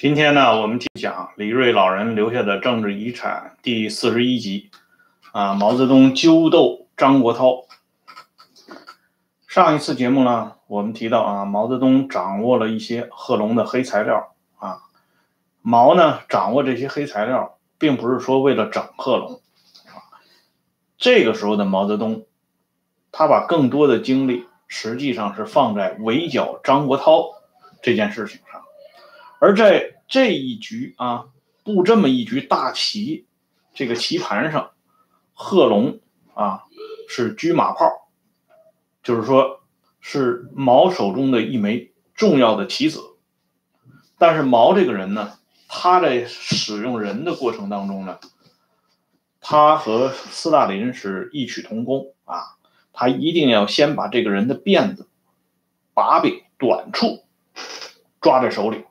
今天呢，我们讲李瑞老人留下的政治遗产第四十一集，啊，毛泽东揪斗张国焘。上一次节目呢，我们提到啊，毛泽东掌握了一些贺龙的黑材料啊，毛呢掌握这些黑材料，并不是说为了整贺龙啊，这个时候的毛泽东，他把更多的精力实际上是放在围剿张国焘这件事情上。而在这一局啊，布这么一局大棋，这个棋盘上，贺龙啊是车马炮，就是说，是毛手中的一枚重要的棋子。但是毛这个人呢，他在使用人的过程当中呢，他和斯大林是异曲同工啊，他一定要先把这个人的辫子、把柄、短处抓在手里。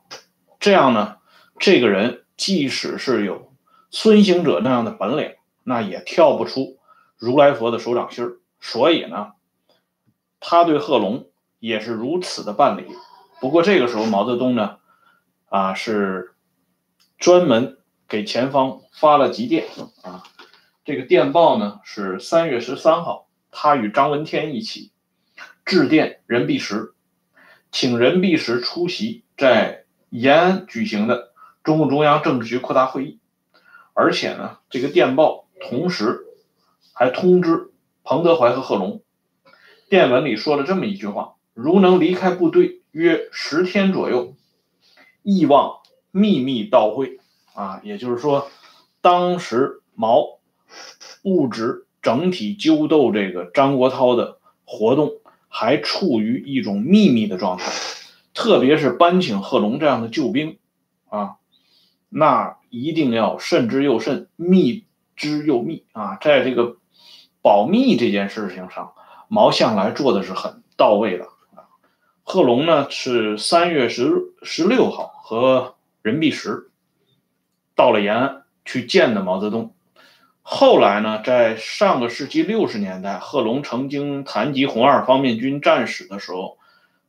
这样呢，这个人即使是有孙行者那样的本领，那也跳不出如来佛的手掌心。所以呢，他对贺龙也是如此的办理。不过这个时候，毛泽东呢，啊，是专门给前方发了急电啊。这个电报呢是三月十三号，他与张闻天一起致电任弼时，请任弼时出席在。延安举行的中共中央政治局扩大会议，而且呢，这个电报同时还通知彭德怀和贺龙，电文里说了这么一句话：如能离开部队约十天左右，意望秘密到会。啊，也就是说，当时毛物质整体纠斗这个张国焘的活动，还处于一种秘密的状态。特别是搬请贺龙这样的救兵，啊，那一定要慎之又慎，密之又密啊！在这个保密这件事情上，毛向来做的是很到位的啊。贺龙呢是三月十十六号和任弼时到了延安去见的毛泽东。后来呢，在上个世纪六十年代，贺龙曾经谈及红二方面军战史的时候，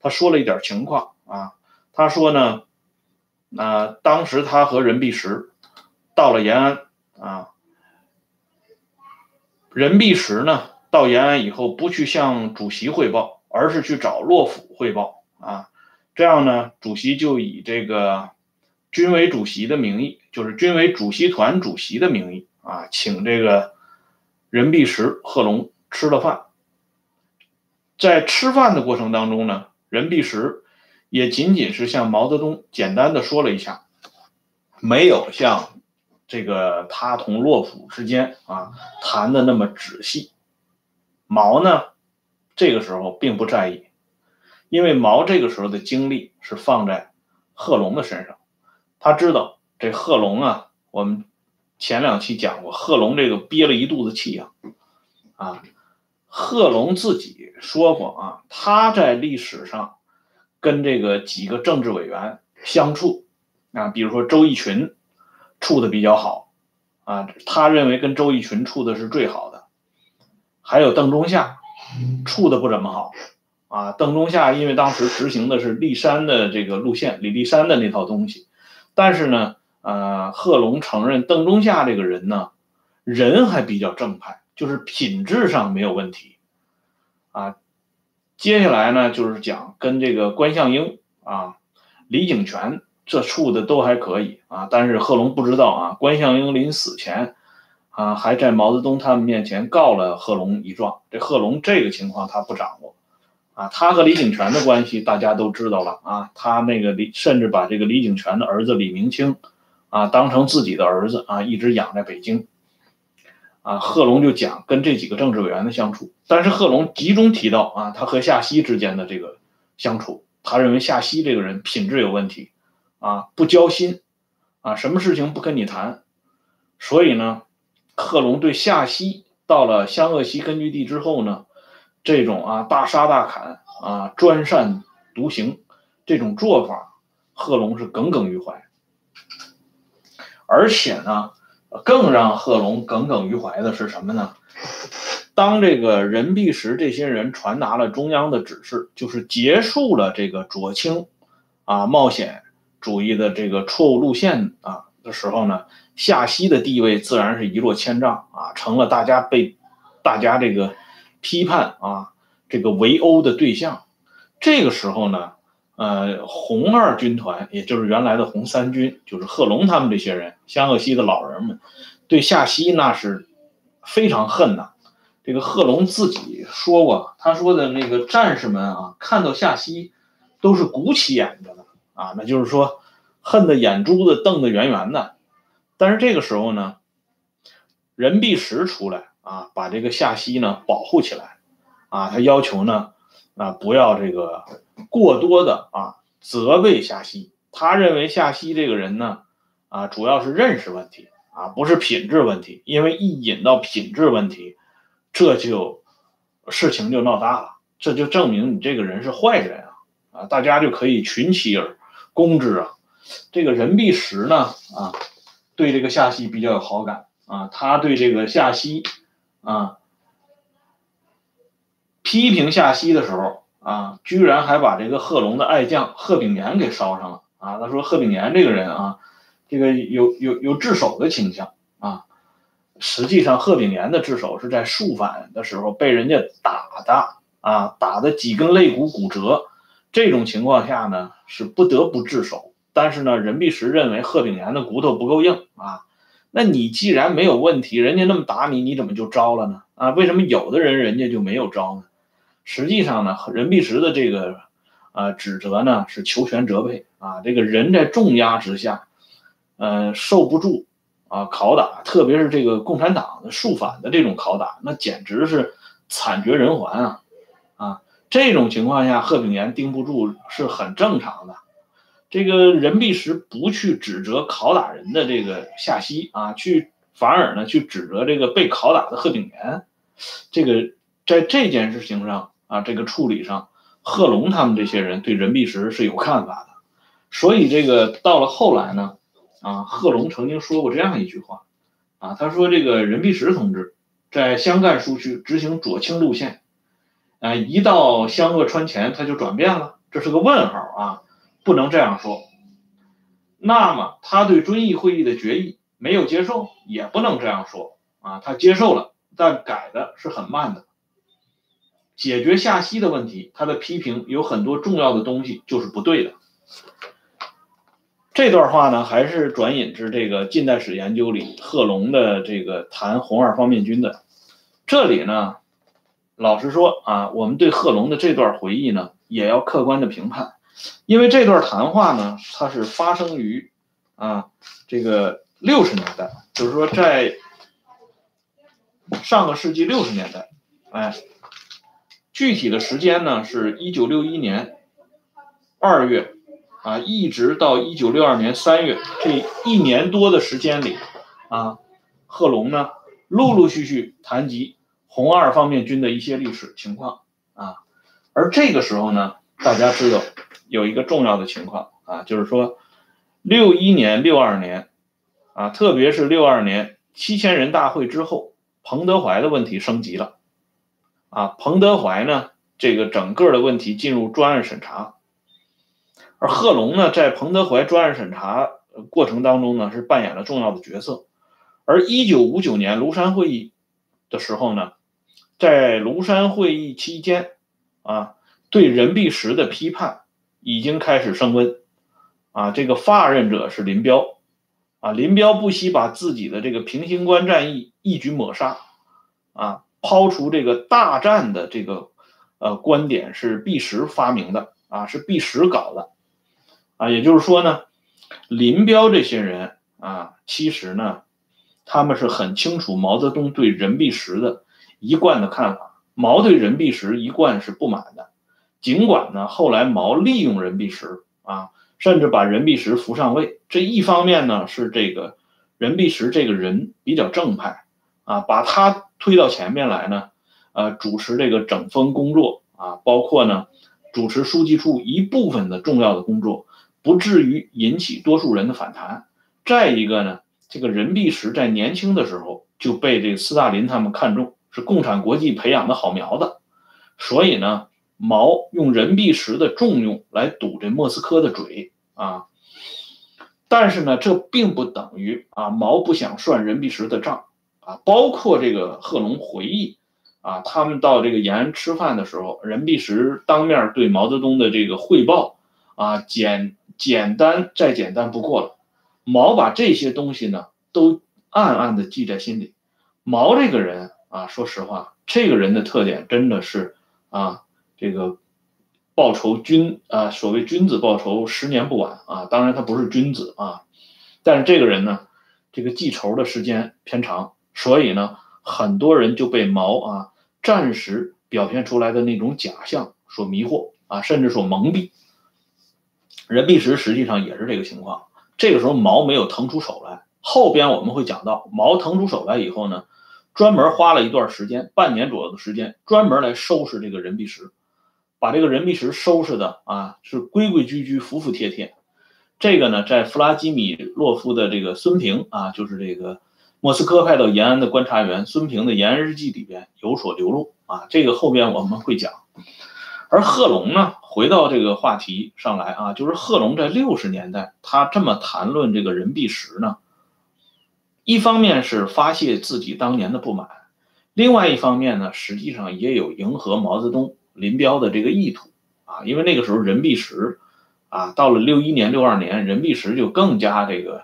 他说了一点情况。啊，他说呢，那当时他和任弼时到了延安啊，任弼时呢到延安以后不去向主席汇报，而是去找洛甫汇报啊，这样呢，主席就以这个军委主席的名义，就是军委主席团主席的名义啊，请这个任弼时、贺龙吃了饭，在吃饭的过程当中呢，任弼时。也仅仅是向毛泽东简单的说了一下，没有像这个他同洛甫之间啊谈的那么仔细。毛呢，这个时候并不在意，因为毛这个时候的精力是放在贺龙的身上。他知道这贺龙啊，我们前两期讲过，贺龙这个憋了一肚子气啊，啊，贺龙自己说过啊，他在历史上。跟这个几个政治委员相处啊，比如说周逸群处的比较好啊，他认为跟周逸群处的是最好的。还有邓中夏处的不怎么好啊，邓中夏因为当时执行的是立山的这个路线，李立山的那套东西。但是呢，呃，贺龙承认邓中夏这个人呢，人还比较正派，就是品质上没有问题啊。接下来呢，就是讲跟这个关向英啊、李井泉这处的都还可以啊，但是贺龙不知道啊，关向英临死前啊，还在毛泽东他们面前告了贺龙一状。这贺龙这个情况他不掌握啊，他和李井泉的关系大家都知道了啊，他那个李甚至把这个李井泉的儿子李明清啊当成自己的儿子啊，一直养在北京。啊，贺龙就讲跟这几个政治委员的相处，但是贺龙集中提到啊，他和夏曦之间的这个相处，他认为夏曦这个人品质有问题，啊，不交心，啊，什么事情不跟你谈，所以呢，贺龙对夏曦到了湘鄂西根据地之后呢，这种啊大杀大砍啊专擅独行这种做法，贺龙是耿耿于怀，而且呢。更让贺龙耿耿于怀的是什么呢？当这个任弼时这些人传达了中央的指示，就是结束了这个左倾啊冒险主义的这个错误路线啊的时候呢，夏西的地位自然是一落千丈啊，成了大家被大家这个批判啊这个围殴的对象。这个时候呢，呃，红二军团，也就是原来的红三军，就是贺龙他们这些人，湘鄂西的老人们，对夏西那是非常恨呐。这个贺龙自己说过，他说的那个战士们啊，看到夏西都是鼓起眼睛的啊，那就是说恨得眼珠子瞪得圆圆的。但是这个时候呢，任弼时出来啊，把这个夏西呢保护起来啊，他要求呢啊不要这个过多的啊责备夏西。他认为夏西这个人呢啊主要是认识问题啊，不是品质问题，因为一引到品质问题。这就事情就闹大了，这就证明你这个人是坏人啊啊！大家就可以群起而攻之啊。这个任弼时呢啊，对这个夏西比较有好感啊，他对这个夏西啊批评夏西的时候啊，居然还把这个贺龙的爱将贺炳炎给捎上了啊。他说贺炳炎这个人啊，这个有有有自首的倾向啊。实际上，贺炳炎的自首是在肃反的时候被人家打的啊，打的几根肋骨骨折。这种情况下呢，是不得不自首。但是呢，任弼时认为贺炳炎的骨头不够硬啊。那你既然没有问题，人家那么打你，你怎么就招了呢？啊，为什么有的人人家就没有招呢？实际上呢，任弼时的这个呃指责呢是求全责备啊。这个人在重压之下，呃，受不住。啊，拷打，特别是这个共产党的肃反的这种拷打，那简直是惨绝人寰啊！啊，这种情况下，贺炳炎盯不住是很正常的。这个任弼时不去指责拷打人的这个夏曦啊，去反而呢去指责这个被拷打的贺炳炎，这个在这件事情上啊，这个处理上，贺龙他们这些人对任弼时是有看法的，所以这个到了后来呢。啊，贺龙曾经说过这样一句话，啊，他说这个任弼时同志在湘赣苏区执行左倾路线，啊，一到湘鄂川黔他就转变了，这是个问号啊，不能这样说。那么他对遵义会议的决议没有接受，也不能这样说啊，他接受了，但改的是很慢的。解决夏西的问题，他的批评有很多重要的东西就是不对的。这段话呢，还是转引至这个近代史研究里贺龙的这个谈红二方面军的。这里呢，老实说啊，我们对贺龙的这段回忆呢，也要客观的评判，因为这段谈话呢，它是发生于啊这个六十年代，就是说在上个世纪六十年代，哎，具体的时间呢是一九六一年二月。啊，一直到一九六二年三月这一年多的时间里，啊，贺龙呢陆陆续续谈及红二方面军的一些历史情况啊，而这个时候呢，大家知道有一个重要的情况啊，就是说六一年、六二年啊，特别是六二年七千人大会之后，彭德怀的问题升级了啊，彭德怀呢，这个整个的问题进入专案审查。而贺龙呢，在彭德怀专案审查过程当中呢，是扮演了重要的角色。而一九五九年庐山会议的时候呢，在庐山会议期间，啊，对任弼时的批判已经开始升温。啊，这个发任者是林彪，啊，林彪不惜把自己的这个平型关战役一举抹杀，啊，抛出这个大战的这个呃观点是弼时发明的，啊，是弼时搞的。啊，也就是说呢，林彪这些人啊，其实呢，他们是很清楚毛泽东对任弼时的一贯的看法。毛对任弼时一贯是不满的，尽管呢，后来毛利用任弼时啊，甚至把任弼时扶上位。这一方面呢，是这个任弼时这个人比较正派啊，把他推到前面来呢，呃，主持这个整风工作啊，包括呢，主持书记处一部分的重要的工作。不至于引起多数人的反弹。再一个呢，这个任弼时在年轻的时候就被这个斯大林他们看中，是共产国际培养的好苗子。所以呢，毛用任弼时的重用来堵这莫斯科的嘴啊。但是呢，这并不等于啊毛不想算任弼时的账包括这个贺龙回忆啊，他们到这个延安吃饭的时候，任弼时当面对毛泽东的这个汇报啊，简简单再简单不过了。毛把这些东西呢，都暗暗的记在心里。毛这个人啊，说实话，这个人的特点真的是啊，这个。报仇君啊，所谓君子报仇，十年不晚啊。当然他不是君子啊，但是这个人呢，这个记仇的时间偏长，所以呢，很多人就被毛啊暂时表现出来的那种假象所迷惑啊，甚至所蒙蔽。任弼时实际上也是这个情况。这个时候毛没有腾出手来，后边我们会讲到，毛腾出手来以后呢，专门花了一段时间，半年左右的时间，专门来收拾这个任弼时。把这个任弼时收拾的啊是规规矩矩、服服帖帖。这个呢，在弗拉基米洛夫的这个孙平啊，就是这个莫斯科派到延安的观察员孙平的延安日记里边有所流露啊。这个后边我们会讲。而贺龙呢，回到这个话题上来啊，就是贺龙在六十年代他这么谈论这个任弼时呢，一方面是发泄自己当年的不满，另外一方面呢，实际上也有迎合毛泽东。林彪的这个意图啊，因为那个时候任弼时啊，到了六一年、六二年，任弼时就更加这个，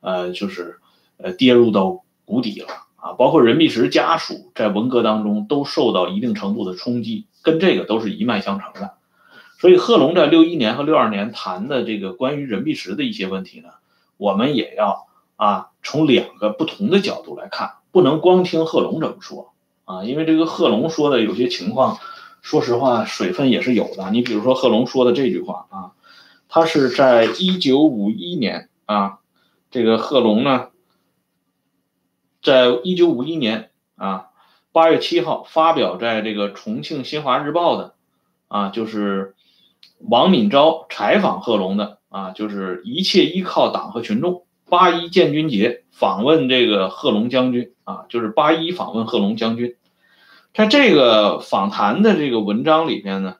呃，就是呃跌入到谷底了啊。包括任弼时家属在文革当中都受到一定程度的冲击，跟这个都是一脉相承的。所以贺龙在六一年和六二年谈的这个关于任弼时的一些问题呢，我们也要啊从两个不同的角度来看，不能光听贺龙怎么说啊，因为这个贺龙说的有些情况。说实话，水分也是有的。你比如说贺龙说的这句话啊，他是在一九五一年啊，这个贺龙呢，在一九五一年啊八月七号发表在这个重庆新华日报的啊，就是王敏昭采访贺龙的啊，就是一切依靠党和群众。八一建军节访问这个贺龙将军啊，就是八一访问贺龙将军。在这个访谈的这个文章里边呢，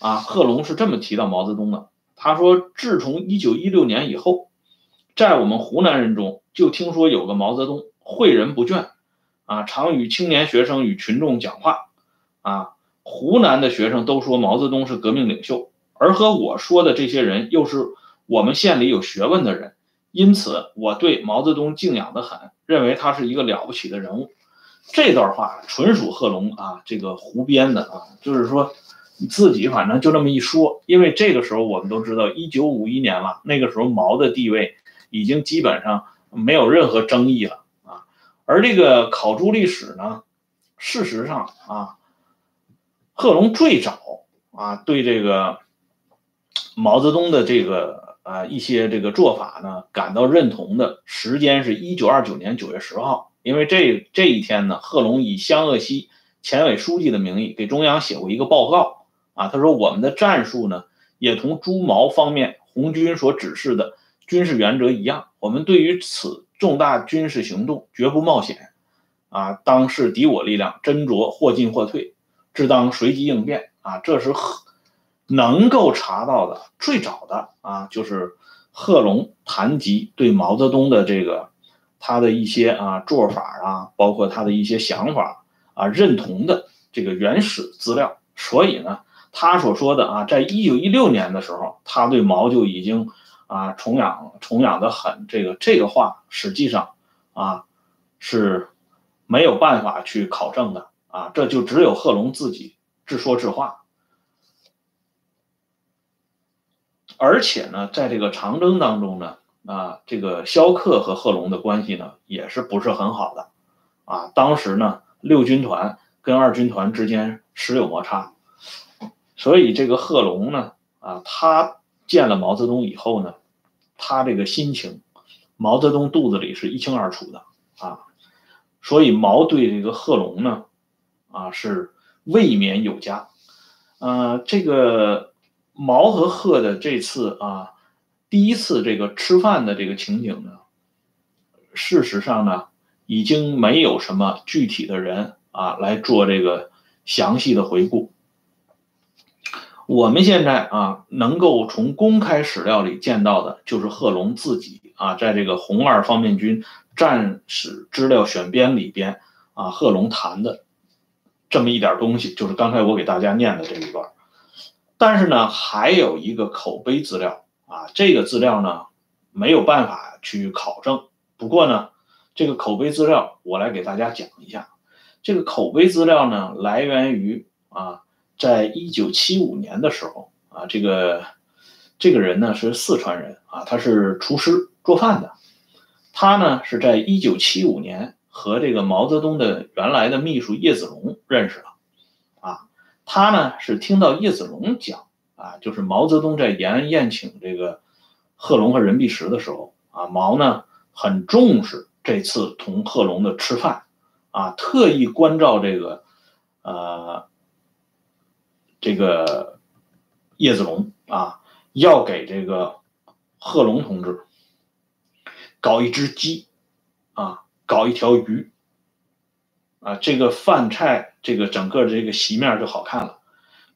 啊，贺龙是这么提到毛泽东的。他说，自从一九一六年以后，在我们湖南人中就听说有个毛泽东，诲人不倦，啊，常与青年学生与群众讲话，啊，湖南的学生都说毛泽东是革命领袖，而和我说的这些人又是我们县里有学问的人，因此我对毛泽东敬仰的很，认为他是一个了不起的人物。这段话纯属贺龙啊，这个胡编的啊，就是说自己反正就这么一说。因为这个时候我们都知道，一九五一年了，那个时候毛的地位已经基本上没有任何争议了。而这个考诸历史呢，事实上啊，贺龙最早啊对这个毛泽东的这个啊一些这个做法呢感到认同的时间是一九二九年九月十号。因为这这一天呢，贺龙以湘鄂西前委书记的名义给中央写过一个报告啊，他说我们的战术呢也同朱毛方面红军所指示的军事原则一样，我们对于此重大军事行动绝不冒险啊，当视敌我力量斟酌或进或退，只当随机应变啊，这是贺能够查到的最早的啊，就是贺龙谈及对毛泽东的这个。他的一些啊做法啊，包括他的一些想法啊，认同的这个原始资料，所以呢，他所说的啊，在一九一六年的时候，他对毛就已经啊崇仰崇仰的很，这个这个话实际上啊是没有办法去考证的啊，这就只有贺龙自己自说自话，而且呢，在这个长征当中呢。啊，这个萧克和贺龙的关系呢，也是不是很好的，啊，当时呢，六军团跟二军团之间时有摩擦，所以这个贺龙呢，啊，他见了毛泽东以后呢，他这个心情，毛泽东肚子里是一清二楚的啊，所以毛对这个贺龙呢，啊，是未免有加，呃，这个毛和贺的这次啊。第一次这个吃饭的这个情景呢，事实上呢，已经没有什么具体的人啊来做这个详细的回顾。我们现在啊，能够从公开史料里见到的，就是贺龙自己啊，在这个红二方面军战史资料选编里边啊，贺龙谈的这么一点东西，就是刚才我给大家念的这一段。但是呢，还有一个口碑资料啊，这个资料呢没有办法去考证。不过呢，这个口碑资料我来给大家讲一下。这个口碑资料呢，来源于啊。在一九七五年的时候啊，这个这个人呢是四川人啊，他是厨师做饭的。他呢是在一九七五年和这个毛泽东的原来的秘书叶子龙认识了啊。他呢是听到叶子龙讲啊，就是毛泽东在延安宴请这个贺龙和任弼时的时候啊，毛呢很重视这次同贺龙的吃饭啊，特意关照这个呃。这个叶子龙啊，要给这个贺龙同志搞一只鸡啊，搞一条鱼啊，这个饭菜，这个整个这个席面就好看了。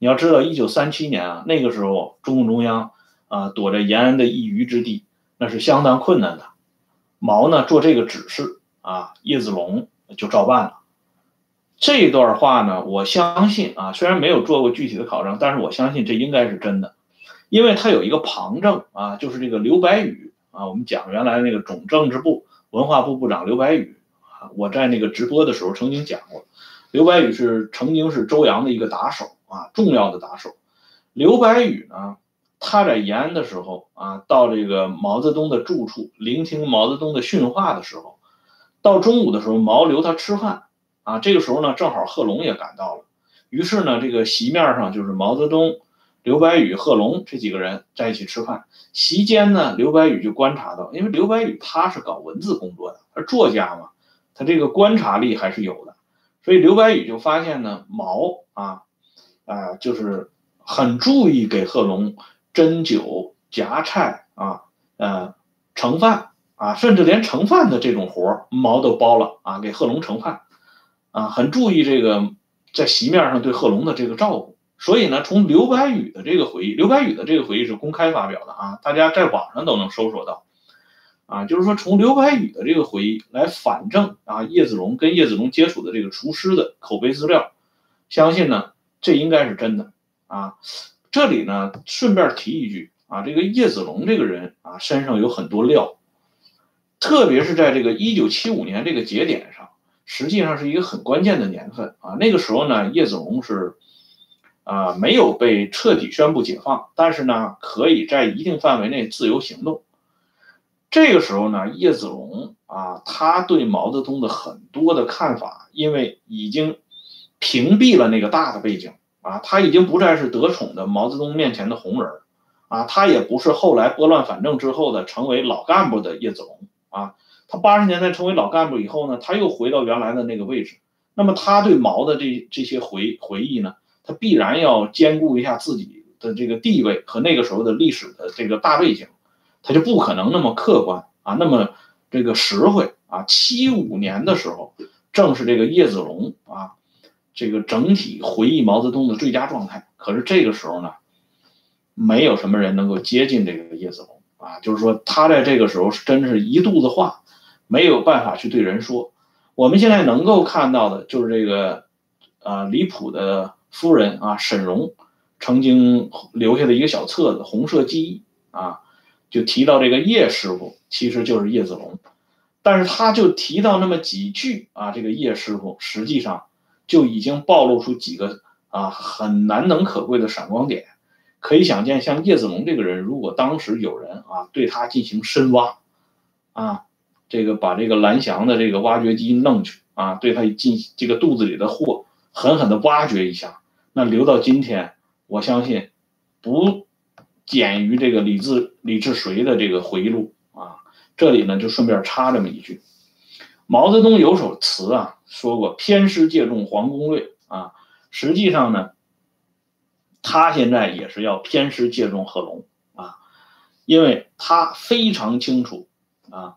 你要知道，一九三七年啊，那个时候中共中央啊，躲在延安的一隅之地，那是相当困难的。毛呢做这个指示啊，叶子龙就照办了。这段话呢，我相信啊，虽然没有做过具体的考证，但是我相信这应该是真的，因为他有一个旁证啊，就是这个刘白羽啊，我们讲原来那个总政治部文化部部长刘白羽啊，我在那个直播的时候曾经讲过，刘白羽是曾经是周扬的一个打手啊，重要的打手。刘白羽呢，他在延安的时候啊，到这个毛泽东的住处聆听毛泽东的训话的时候，到中午的时候，毛留他吃饭。啊，这个时候呢，正好贺龙也赶到了，于是呢，这个席面上就是毛泽东、刘白羽、贺龙这几个人在一起吃饭。席间呢，刘白羽就观察到，因为刘白羽他是搞文字工作的，他作家嘛，他这个观察力还是有的，所以刘白羽就发现呢，毛啊啊，就是很注意给贺龙斟酒、夹菜啊，呃，盛饭啊，甚至连盛饭的这种活毛都包了啊，给贺龙盛饭。啊，很注意这个在席面上对贺龙的这个照顾，所以呢，从刘白羽的这个回忆，刘白羽的这个回忆是公开发表的啊，大家在网上都能搜索到，啊，就是说从刘白羽的这个回忆来反证啊，叶子龙跟叶子龙接触的这个厨师的口碑资料，相信呢，这应该是真的啊。这里呢，顺便提一句啊，这个叶子龙这个人啊，身上有很多料，特别是在这个一九七五年这个节点上。实际上是一个很关键的年份啊！那个时候呢，叶子龙是啊没有被彻底宣布解放，但是呢，可以在一定范围内自由行动。这个时候呢，叶子龙啊，他对毛泽东的很多的看法，因为已经屏蔽了那个大的背景啊，他已经不再是得宠的毛泽东面前的红人啊，他也不是后来拨乱反正之后的成为老干部的叶子龙啊。他八十年代成为老干部以后呢，他又回到原来的那个位置。那么他对毛的这这些回回忆呢，他必然要兼顾一下自己的这个地位和那个时候的历史的这个大背景，他就不可能那么客观啊，那么这个实惠啊。七五年的时候，正是这个叶子龙啊，这个整体回忆毛泽东的最佳状态。可是这个时候呢，没有什么人能够接近这个叶子龙啊，就是说他在这个时候是真是一肚子话。没有办法去对人说，我们现在能够看到的就是这个，呃，李普的夫人啊，沈荣曾经留下的一个小册子《红色记忆》啊，就提到这个叶师傅其实就是叶子龙，但是他就提到那么几句啊，这个叶师傅实际上就已经暴露出几个啊很难能可贵的闪光点，可以想见，像叶子龙这个人，如果当时有人啊对他进行深挖，啊。这个把这个蓝翔的这个挖掘机弄去啊，对他进这个肚子里的货狠狠的挖掘一下，那留到今天，我相信不减于这个李自李志水的这个回忆录啊。这里呢就顺便插这么一句，毛泽东有首词啊说过偏师借重黄公略啊，实际上呢，他现在也是要偏师借重贺龙啊，因为他非常清楚啊。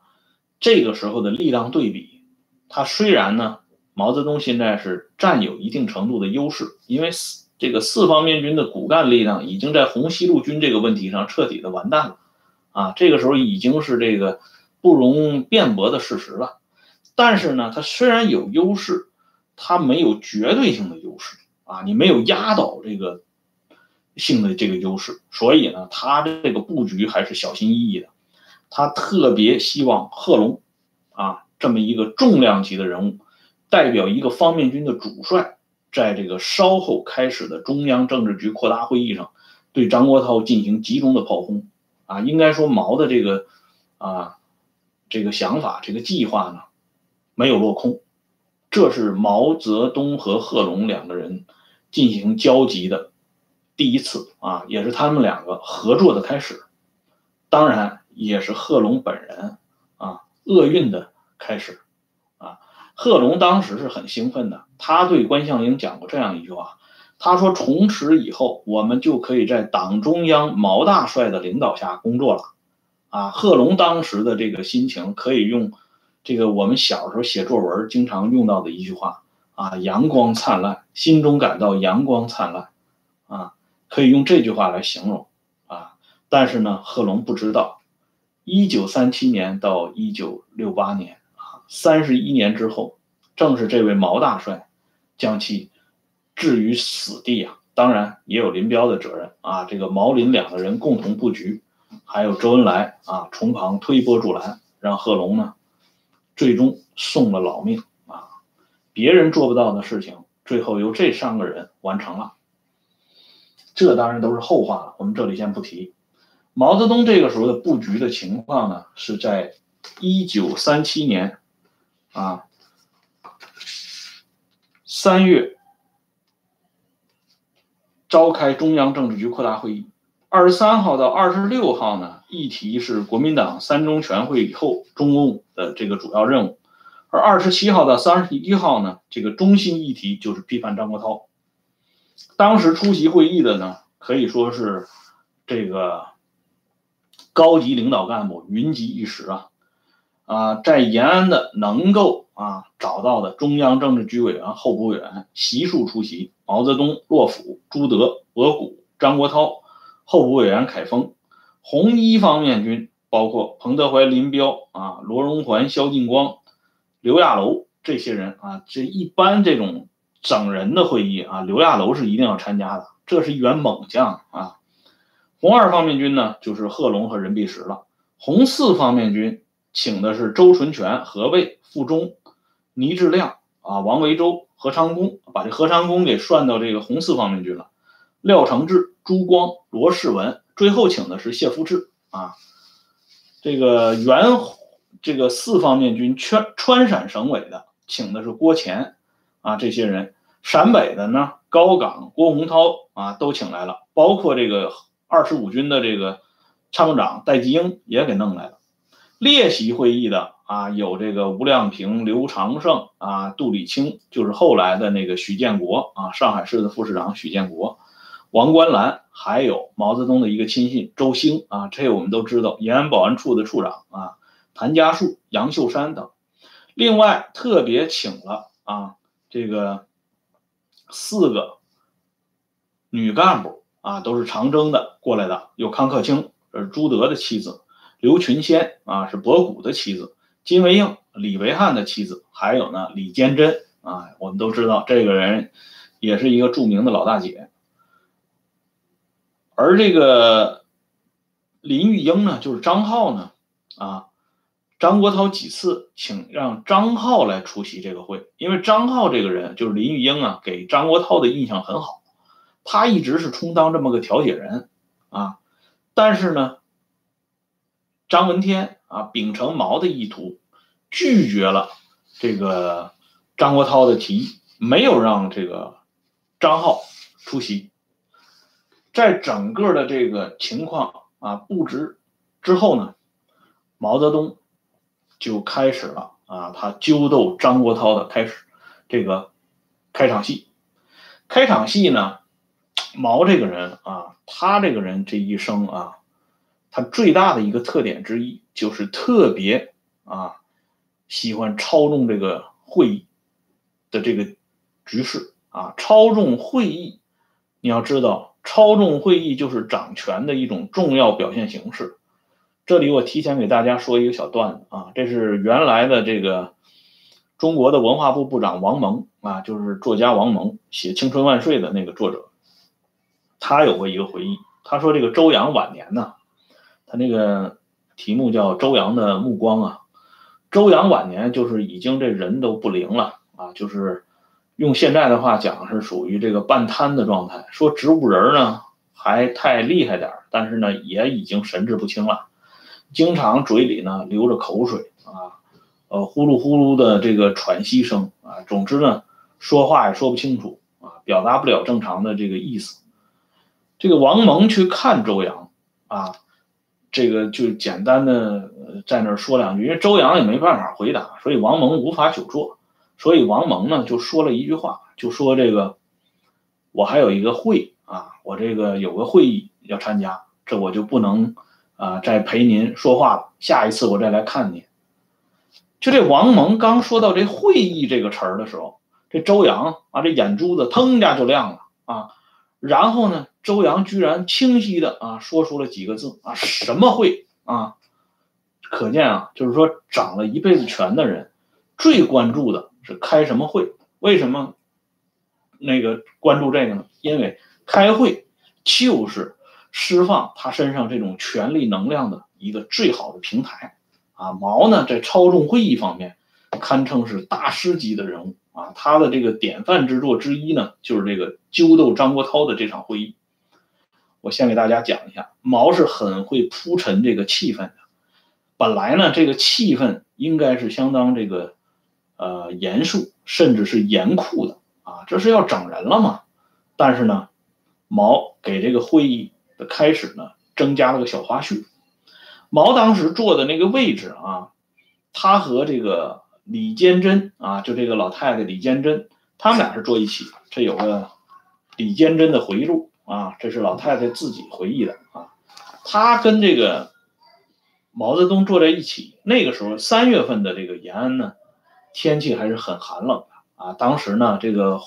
这个时候的力量对比，他虽然呢，毛泽东现在是占有一定程度的优势，因为四这个四方面军的骨干力量已经在红西路军这个问题上彻底的完蛋了，啊，这个时候已经是这个不容辩驳的事实了。但是呢，它虽然有优势，它没有绝对性的优势啊，你没有压倒这个性的这个优势，所以呢，它这个布局还是小心翼翼的。他特别希望贺龙啊这么一个重量级的人物，代表一个方面军的主帅。在这个稍后开始的中央政治局扩大会议上，对张国焘进行集中的炮轰，啊，应该说毛的这个啊这个想法、这个计划呢，没有落空，这是毛泽东和贺龙两个人进行交集的第一次啊，也是他们两个合作的开始，当然也是贺龙本人啊厄运的开始啊。贺龙当时是很兴奋的，他对关向应讲过这样一句话，他说：“从此以后，我们就可以在党中央毛大帅的领导下工作了。”啊，贺龙当时的这个心情可以用这个我们小时候写作文经常用到的一句话啊，“阳光灿烂”，心中感到阳光灿烂，啊，可以用这句话来形容啊。但是呢，贺龙不知道，一九三七年到一九六八年。三十一年之后，正是这位毛大帅将其置于死地啊！当然也有林彪的责任啊！这个毛林两个人共同布局，还有周恩来啊，从旁推波助澜，让贺龙呢最终送了老命啊！别人做不到的事情，最后由这三个人完成了。这当然都是后话了，我们这里先不提。毛泽东这个时候的布局的情况呢，是在一九三七年。啊，三月召开中央政治局扩大会议，二十三号到二十六号呢，议题是国民党三中全会以后中共的这个主要任务，而二十七号到三十一号呢，这个中心议题就是批判张国焘。当时出席会议的呢，可以说是这个高级领导干部云集一时啊。啊，在延安的能够啊找到的中央政治局委员、候补委员悉数出席。毛泽东、洛甫、朱德、博古、张国焘，候补委员凯丰，红一方面军包括彭德怀、林彪啊、罗荣桓、萧劲光、刘亚楼这些人啊。这一般这种整人的会议啊，刘亚楼是一定要参加的，这是一员猛将啊。红二方面军呢，就是贺龙和任弼时了。红四方面军。请的是周纯全、何卫、傅忠、倪志亮啊，王维洲、何长工，把这何长工给算到这个红四方面军了。廖承志、朱光、罗世文，最后请的是谢福志啊。这个原这个四方面军川川陕省委的，请的是郭乾啊，这些人。陕北的呢，高岗、郭洪涛啊，都请来了，包括这个二十五军的这个参谋长戴季英也给弄来了。列席会议的啊，有这个吴亮平、刘长胜啊，杜礼清，就是后来的那个许建国啊，上海市的副市长许建国，王冠澜，还有毛泽东的一个亲信周兴啊，这我们都知道，延安保安处的处长啊，谭家树、杨秀山等。另外特别请了啊，这个四个女干部啊，都是长征的过来的，有康克清，是朱德的妻子。刘群仙啊，是博古的妻子；金维应，李维汉的妻子；还有呢，李坚贞啊，我们都知道这个人也是一个著名的老大姐。而这个林玉英呢，就是张浩呢，啊，张国焘几次请让张浩来出席这个会，因为张浩这个人就是林玉英啊，给张国焘的印象很好，他一直是充当这么个调解人啊，但是呢。张闻天啊，秉承毛的意图，拒绝了这个张国焘的提议，没有让这个张浩出席。在整个的这个情况啊布置之后呢，毛泽东就开始了啊，他揪斗张国焘的开始这个开场戏。开场戏呢，毛这个人啊，他这个人这一生啊。他最大的一个特点之一就是特别啊喜欢操纵这个会议的这个局势啊，操纵会议你要知道，操纵会议就是掌权的一种重要表现形式。这里我提前给大家说一个小段子啊，这是原来的这个中国的文化部部长王蒙啊，就是作家王蒙写《青春万岁》的那个作者，他有过一个回忆，他说这个周扬晚年呢，他那个题目叫《周扬的目光》啊，周扬晚年就是已经这人都不灵了啊，就是用现在的话讲是属于这个半瘫的状态，说植物人呢还太厉害点但是呢也已经神志不清了。经常嘴里呢流着口水啊，呃呼噜呼噜的这个喘息声啊，总之呢说话也说不清楚啊，表达不了正常的这个意思。这个王蒙去看周扬啊，这个就简单的在那儿说两句，因为周扬也没办法回答，所以王蒙无法久坐，所以王蒙呢就说了一句话，就说这个我还有一个会啊，我这个有个会议要参加，这我就不能。啊，再陪您说话了。下一次我再来看您。就这王蒙刚说到这会议这个词儿的时候，这周扬啊，这眼珠子腾一下就亮了啊。然后呢，周扬居然清晰的啊说出了几个字啊，什么会啊？可见啊，就是说掌了一辈子权的人，最关注的是开什么会。为什么那个关注这个呢？因为开会就是。释放他身上这种权力能量的一个最好的平台，啊，毛呢在操纵会议方面堪称是大师级的人物啊。他的这个典范之作之一呢，就是这个揪斗张国焘的这场会议。我先给大家讲一下，毛是很会铺陈这个气氛的。本来呢，这个气氛应该是相当这个呃严肃，甚至是严酷的啊，这是要整人了嘛。但是呢，毛给这个会议。的开始呢，增加了个小花絮。毛当时坐的那个位置啊，他和这个李坚贞啊，就这个老太太李坚贞，他们俩是坐一起。这有个李坚贞的回忆录啊，这是老太太自己回忆的啊。她跟这个毛泽东坐在一起，那个时候三月份的这个延安呢，天气还是很寒冷的啊。当时呢，这个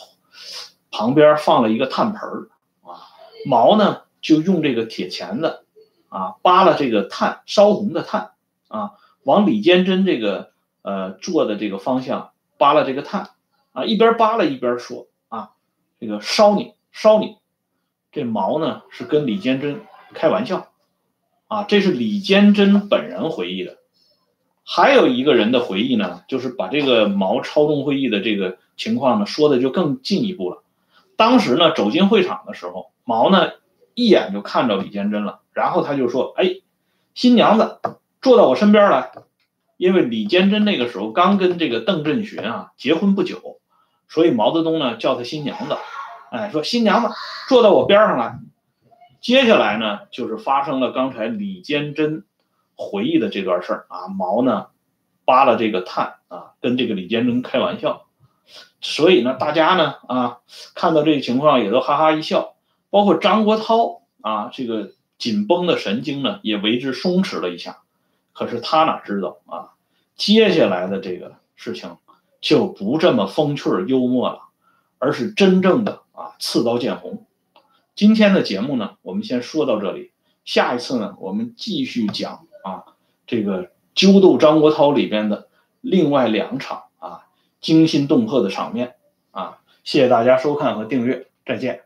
旁边放了一个炭盆啊，毛呢。就用这个铁钳子，啊，扒拉这个炭烧红的炭，啊，往李坚贞这个呃坐的这个方向扒拉这个炭，啊，一边扒拉一边说，啊，这个烧你烧你，这毛呢是跟李坚贞开玩笑，啊，这是李坚贞本人回忆的，还有一个人的回忆呢，就是把这个毛超重会议的这个情况呢说的就更进一步了，当时呢走进会场的时候，毛呢。一眼就看着李坚贞了，然后他就说：“哎，新娘子，坐到我身边来。”因为李坚贞那个时候刚跟这个邓振群啊结婚不久，所以毛泽东呢叫他新娘子。哎，说新娘子坐到我边上来。接下来呢，就是发生了刚才李坚贞回忆的这段事儿啊。毛呢扒了这个炭啊，跟这个李坚贞开玩笑。所以呢，大家呢啊看到这个情况也都哈哈一笑。包括张国焘啊，这个紧绷的神经呢，也为之松弛了一下。可是他哪知道啊，接下来的这个事情就不这么风趣幽默了，而是真正的啊刺刀见红。今天的节目呢，我们先说到这里，下一次呢，我们继续讲啊这个揪斗张国焘里边的另外两场啊惊心动魄的场面啊。谢谢大家收看和订阅，再见。